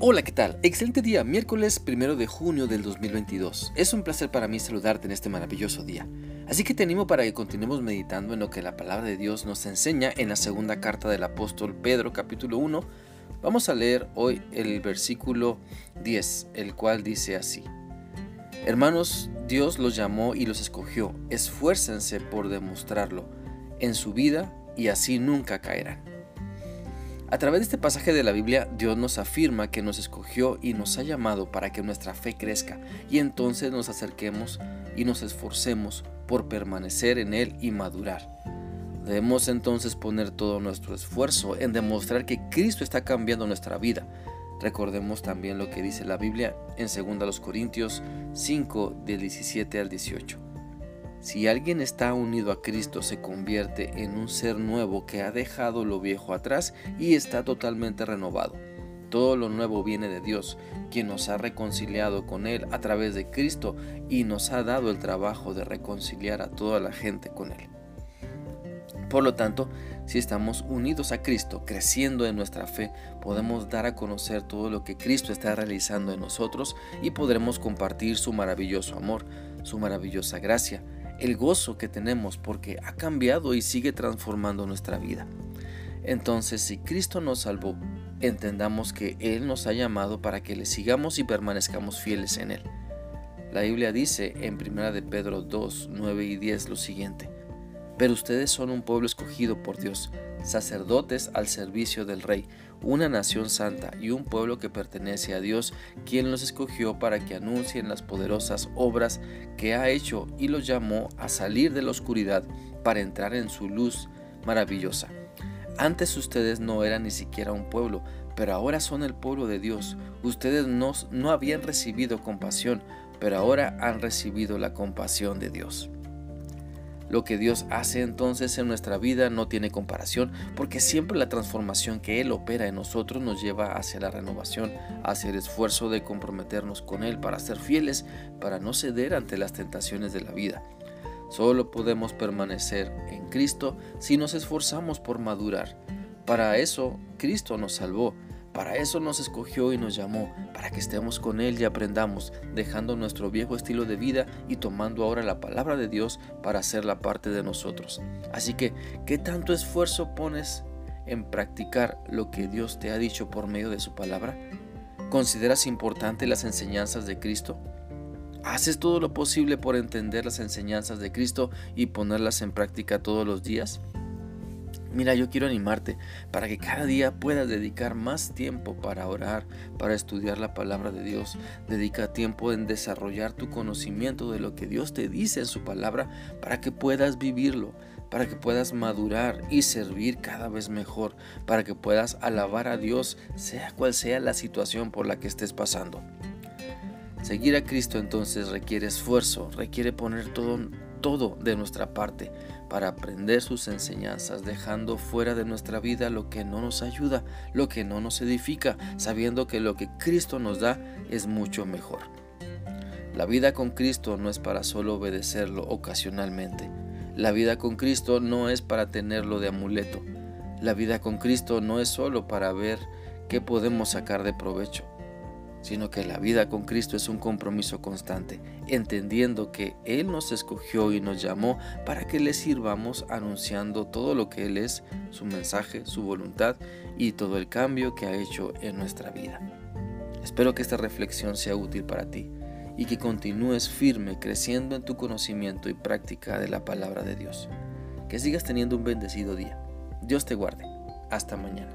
Hola, ¿qué tal? Excelente día, miércoles primero de junio del 2022. Es un placer para mí saludarte en este maravilloso día. Así que te animo para que continuemos meditando en lo que la palabra de Dios nos enseña en la segunda carta del apóstol Pedro, capítulo 1. Vamos a leer hoy el versículo 10, el cual dice así. Hermanos, Dios los llamó y los escogió. Esfuércense por demostrarlo en su vida y así nunca caerán. A través de este pasaje de la Biblia, Dios nos afirma que nos escogió y nos ha llamado para que nuestra fe crezca y entonces nos acerquemos y nos esforcemos por permanecer en Él y madurar. Debemos entonces poner todo nuestro esfuerzo en demostrar que Cristo está cambiando nuestra vida. Recordemos también lo que dice la Biblia en 2 Corintios 5 del 17 al 18. Si alguien está unido a Cristo se convierte en un ser nuevo que ha dejado lo viejo atrás y está totalmente renovado. Todo lo nuevo viene de Dios, quien nos ha reconciliado con Él a través de Cristo y nos ha dado el trabajo de reconciliar a toda la gente con Él. Por lo tanto, si estamos unidos a Cristo, creciendo en nuestra fe, podemos dar a conocer todo lo que Cristo está realizando en nosotros y podremos compartir su maravilloso amor, su maravillosa gracia, el gozo que tenemos porque ha cambiado y sigue transformando nuestra vida. Entonces, si Cristo nos salvó, entendamos que Él nos ha llamado para que le sigamos y permanezcamos fieles en Él. La Biblia dice en 1 de Pedro 2, 9 y 10 lo siguiente, pero ustedes son un pueblo escogido por Dios, sacerdotes al servicio del Rey, una nación santa y un pueblo que pertenece a Dios, quien los escogió para que anuncien las poderosas obras que ha hecho y los llamó a salir de la oscuridad para entrar en su luz maravillosa. Antes ustedes no eran ni siquiera un pueblo, pero ahora son el pueblo de Dios. Ustedes no, no habían recibido compasión, pero ahora han recibido la compasión de Dios. Lo que Dios hace entonces en nuestra vida no tiene comparación porque siempre la transformación que Él opera en nosotros nos lleva hacia la renovación, hacia el esfuerzo de comprometernos con Él para ser fieles, para no ceder ante las tentaciones de la vida. Solo podemos permanecer en Cristo si nos esforzamos por madurar. Para eso Cristo nos salvó para eso nos escogió y nos llamó, para que estemos con Él y aprendamos, dejando nuestro viejo estilo de vida y tomando ahora la palabra de Dios para hacerla parte de nosotros. Así que, ¿qué tanto esfuerzo pones en practicar lo que Dios te ha dicho por medio de su palabra? ¿Consideras importante las enseñanzas de Cristo? ¿Haces todo lo posible por entender las enseñanzas de Cristo y ponerlas en práctica todos los días? Mira, yo quiero animarte para que cada día puedas dedicar más tiempo para orar, para estudiar la palabra de Dios. Dedica tiempo en desarrollar tu conocimiento de lo que Dios te dice en su palabra para que puedas vivirlo, para que puedas madurar y servir cada vez mejor, para que puedas alabar a Dios sea cual sea la situación por la que estés pasando. Seguir a Cristo entonces requiere esfuerzo, requiere poner todo, todo de nuestra parte para aprender sus enseñanzas, dejando fuera de nuestra vida lo que no nos ayuda, lo que no nos edifica, sabiendo que lo que Cristo nos da es mucho mejor. La vida con Cristo no es para solo obedecerlo ocasionalmente. La vida con Cristo no es para tenerlo de amuleto. La vida con Cristo no es solo para ver qué podemos sacar de provecho sino que la vida con Cristo es un compromiso constante, entendiendo que Él nos escogió y nos llamó para que le sirvamos anunciando todo lo que Él es, su mensaje, su voluntad y todo el cambio que ha hecho en nuestra vida. Espero que esta reflexión sea útil para ti y que continúes firme creciendo en tu conocimiento y práctica de la palabra de Dios. Que sigas teniendo un bendecido día. Dios te guarde. Hasta mañana.